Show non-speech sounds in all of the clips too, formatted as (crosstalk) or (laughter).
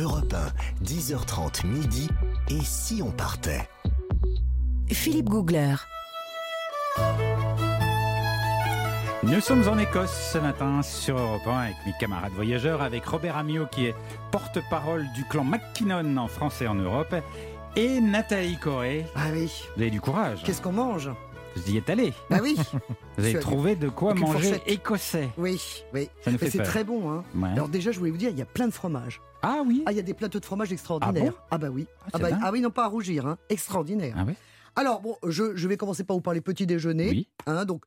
Europe 1, 10h30 midi. Et si on partait Philippe Googler. Nous sommes en Écosse ce matin sur Europe 1 avec mes camarades voyageurs, avec Robert Amiot qui est porte-parole du clan McKinnon en France et en Europe, et Nathalie Corée. Ah oui. Vous avez du courage. Qu'est-ce qu'on mange? Vous y êtes allé. Bah oui. (laughs) Vous avez trouvé de quoi manger fourchette. écossais. Oui, oui. C'est très bon. Hein. Ouais. Alors déjà, je voulais vous dire, il y a plein de fromages. Ah oui. Ah, il y a des plateaux de fromage extraordinaires. Ah, bah oui. Ah, Ah, bah, ah oui, non pas à rougir. Hein. Extraordinaire. Ah oui. Alors bon, je, je vais commencer par vous parler petit déjeuner. Oui. Hein, donc,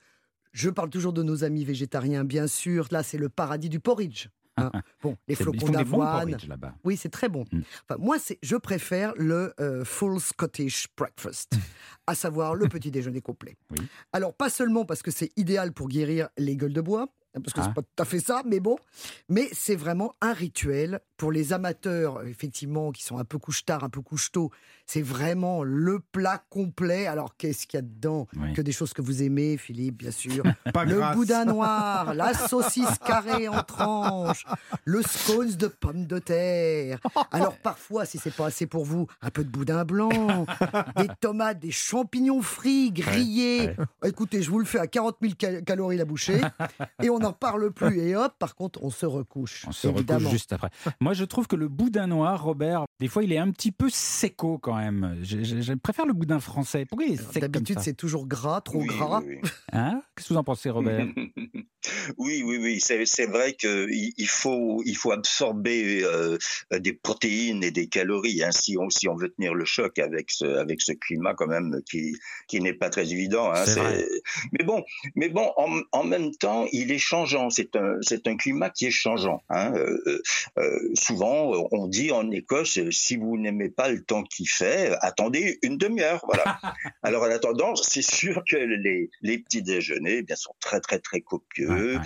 je parle toujours de nos amis végétariens, bien sûr. Là, c'est le paradis du porridge. hein. (laughs) Bon, les flocons d'avoine. Oui, c'est très bon. Mm. Enfin, moi, c'est, je préfère le euh, full Scottish breakfast, (laughs) à savoir le petit déjeuner complet. Oui. Alors, pas seulement parce que c'est idéal pour guérir les gueules de bois, parce que Ah. c'est pas tout à fait ça, mais bon, mais c'est vraiment un rituel pour les amateurs, effectivement, qui sont un peu couche-tard, un peu couche-tôt. C'est vraiment le plat complet. Alors, qu'est-ce qu'il y a dedans? Oui. Que des choses que vous aimez, Philippe, bien sûr. (laughs) Pas le grâce. boudin (laughs) noir, la saucisse carrée en tranches, le scones de pommes de terre. Alors parfois, si c'est pas assez pour vous, un peu de boudin blanc, (laughs) des tomates, des champignons frits, grillés. Écoutez, je vous le fais à 40 000 cal- calories la bouchée, et on n'en parle plus. Et hop, par contre, on se recouche. On se évidemment. recouche juste après. Moi, je trouve que le boudin noir, Robert, des fois, il est un petit peu séco quand même. Je, je- je préfère le boudin français. Pourquoi il est D'habitude, c'est toujours gras, trop Oui, gras. oui, (laughs) Hein? Qu'est-ce que vous en pensez, Robert? (laughs) Oui. Oui, oui, c'est vrai qu'il il faut, il faut absorber euh, des protéines et des calories hein, si, on, si on veut tenir le choc avec ce, avec ce climat quand même qui, qui n'est pas très évident. hein, vrai. mais bon, mais bon en, en même temps, il est changeant. C'est un, c'est un climat qui est changeant. Hein. Euh, euh, souvent, on dit en Écosse, si vous n'aimez pas le temps qu'il fait, attendez une demi-heure. Voilà. (laughs) Alors, en attendant, c'est sûr que les, les petits déjeuners eh bien, sont très, très, très copieux. Ouais, ouais.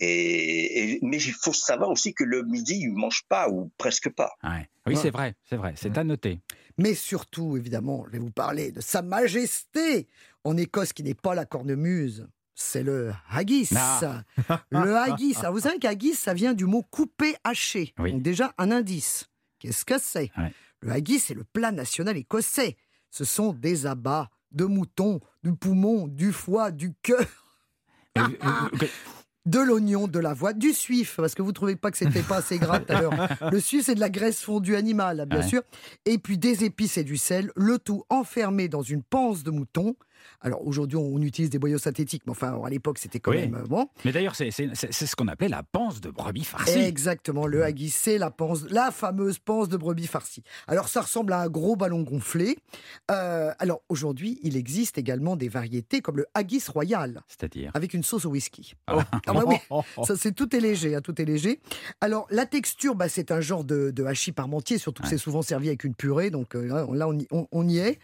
Et, et- mais il faut savoir aussi que le midi, ils ne mangent pas ou presque pas. Ouais. Oui, Ouais. c'est vrai, c'est vrai, c'est à noter. Mais surtout, évidemment, je vais vous parler de Sa Majesté en Écosse, qui n'est pas la cornemuse. C'est le haggis. Ah. Le haggis. Alors, vous savez qu'haggis, ça vient du mot couper, haché. Oui. Donc déjà, un indice. Qu'est-ce que c'est? Ouais. Le haggis, c'est le plat national écossais. Ce sont des abats de moutons, du poumon, du foie, du cœur, euh, euh, de l'oignon, de l'avoine, du suif, parce que vous trouvez pas que c'était pas assez gras tout à l'heure. (laughs) Le suif, c'est de la graisse fondue animale, bien Ouais. sûr. Et puis des épices et du sel, le tout enfermé dans une panse de mouton. Alors aujourd'hui, on utilise des boyaux synthétiques, mais enfin, à l'époque, c'était quand Oui. même euh, bon. Mais d'ailleurs, c'est ce qu'on appelait la panse de brebis farcie. Exactement, le haggis, c'est la panse, la fameuse panse de brebis farcie. Alors ça ressemble à un gros ballon gonflé. Euh, alors aujourd'hui, il existe également des variétés comme le haggis royal, C'est-à-dire avec une sauce au whisky. Ah. Ah bah oui, (laughs) ça c'est tout est léger, hein, tout est léger. Alors la texture, bah, c'est un genre de, de hachis parmentier, surtout que c'est souvent servi avec une purée, donc euh, là, on, y, on- on y est.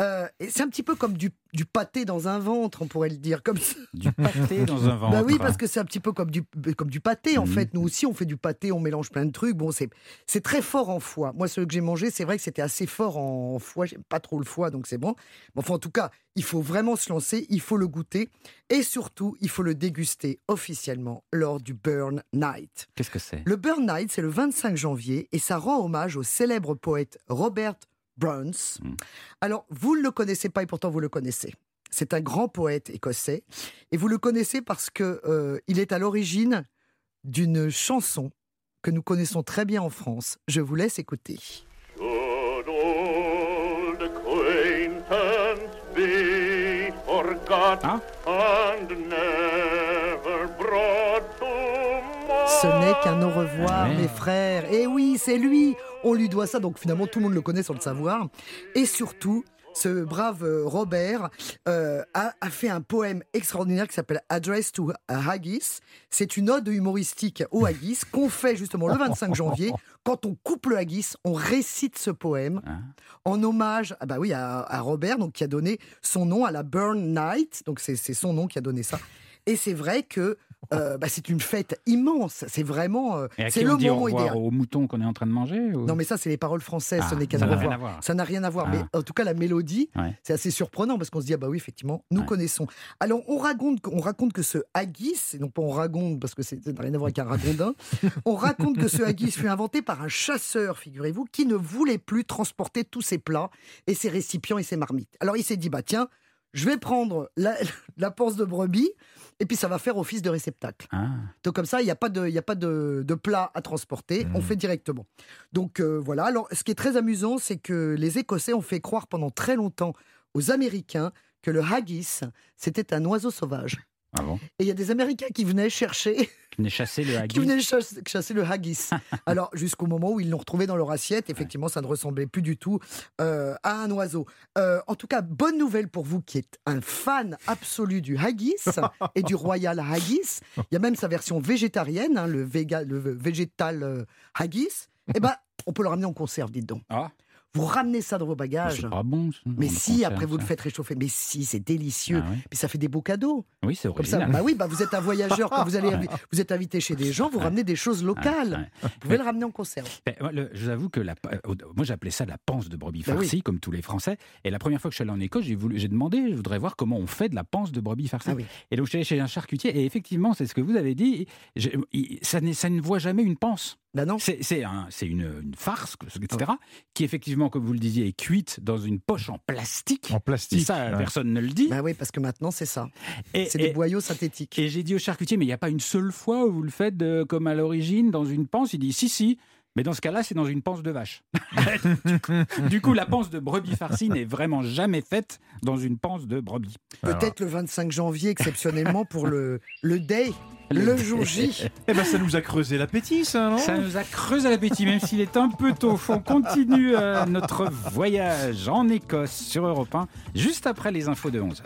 Euh, c'est un petit peu comme du, du pâté dans un ventre, on pourrait le dire comme ça. du pâté dans un ventre. Bah oui, parce que c'est un petit peu comme du, comme du pâté en Mhm. fait. Nous aussi, on fait du pâté, on mélange plein de trucs. Bon, c'est c'est très fort en foie. Moi, celui que j'ai mangé, c'est vrai que c'était assez fort en foie. J'aime pas trop le foie, donc c'est bon. Mais enfin, en tout cas, il faut vraiment se lancer, il faut le goûter et surtout, il faut le déguster officiellement lors du Burn Night. Qu'est-ce que c'est? Le Burn Night, c'est le 25 janvier et ça rend hommage au célèbre poète Robert Burns. Mm. Alors, vous ne le connaissez pas et pourtant vous le connaissez. C'est un grand poète écossais et vous le connaissez parce que euh, il est à l'origine d'une chanson que nous connaissons très bien en France. Je vous laisse écouter. Should old acquaintance be forgot Hein? and never brought to mind? Ce n'est qu'un au revoir, Ah ouais. mes frères. Et oui, c'est lui. On lui doit ça, donc finalement tout le monde le connaît sans le savoir. Et surtout, ce brave euh, Robert euh, a, a fait un poème extraordinaire qui s'appelle Address to Haggis. C'est une ode humoristique au haggis qu'on fait justement le 25 janvier. Quand on coupe le haggis, on récite ce poème Hein en hommage ah bah oui, à, à Robert, donc, qui a donné son nom à la Burn Night. Donc c'est son nom qui a donné ça. Et c'est vrai que euh, bah, c'est une fête immense. C'est vraiment, euh, c'est le dit au moment revoir idéal. aux moutons qu'on est en train de manger ou- Non, mais ça, c'est les paroles françaises. Ah, ce n'est qu'un ça au n'a rien revoir. à voir. Ça n'a rien à voir. Ah. Mais en tout cas, la mélodie, Ouais. c'est assez surprenant parce qu'on se dit, ah bah oui, effectivement, nous Ouais. connaissons. Alors, on raconte, on raconte que ce haggis, et non pas on raconte parce que c'est- ça n'a rien à voir avec un ragondin, on raconte que ce haggis fut inventé par un chasseur, figurez-vous, qui ne voulait plus transporter tous ses plats et ses récipients et ses marmites. Alors, il s'est dit, bah tiens, je vais prendre la, (laughs) la panse de brebis et puis ça va faire office de réceptacle. Ah. Donc comme ça, il n'y a pas de, y a pas de, de plat à transporter, on fait directement. Donc euh, voilà. Alors ce qui est très amusant, c'est que les Écossais ont fait croire pendant très longtemps aux Américains que le haggis c'était un oiseau sauvage. Ah bon? Et il y a des Américains qui venaient chercher, venait chasser le qui haggis venaient chasser, chasser le haggis. (laughs) Alors jusqu'au moment où ils l'ont retrouvé dans leur assiette, effectivement, ça ne ressemblait plus du tout euh, à un oiseau. Euh, en tout cas, bonne nouvelle pour vous qui êtes un fan absolu du haggis (laughs) et du royal haggis. Il y a même sa version végétarienne, hein, le, véga, le végétal euh, haggis. Eh ben, on peut le ramener en conserve, dites donc. Ah, Vous ramenez ça dans vos mais bagages. c'est pas bon. ça, Mais on si, après vous le faites réchauffer. Mais si, c'est délicieux. Ah ouais. Puis ça fait des beaux cadeaux. Oui, c'est Comme ça, original. bah oui, bah vous êtes un voyageur, quand vous allez, (laughs) vous êtes invité chez des gens, vous ramenez des choses locales. Vous pouvez le ramener en conserve. Je vous avoue que la, euh, moi j'appelais ça la panse de brebis oui. farcie, comme tous les Français. Et la première fois que je suis allé en Écosse, j'ai voulu- j'ai demandé, je voudrais voir comment on fait de la panse de brebis farcie. Ah oui. Et donc je suis allé chez un charcutier, et effectivement, c'est ce que vous avez dit, je- ça, ça ne voit jamais une panse. Bah non. C'est c'est un- c'est une, une farce, etc., qui effectivement, comme vous le disiez, est cuite dans une poche en plastique. En Et plastique. ça, ouais. personne ne le dit. Bah oui, parce que maintenant c'est ça. Et- C'est et- des boyaux synthétiques. et j'ai dit au charcutier, mais il n'y a pas une seule fois où vous le faites de- comme à l'origine, dans une panse? Il dit, si, si. Mais dans ce cas-là, c'est dans une panse de vache. du, (laughs) coup, du coup, la panse de brebis farcie n'est vraiment jamais faite dans une panse de brebis. Peut-être le 25 janvier, exceptionnellement, pour le, le day, (laughs) le jour J. Eh ben, ça nous a creusé l'appétit, ça, non? Ça nous a creusé l'appétit, même s'il est un peu tôt. On continue euh, notre voyage en Écosse sur Europe 1, juste après les infos de 11h.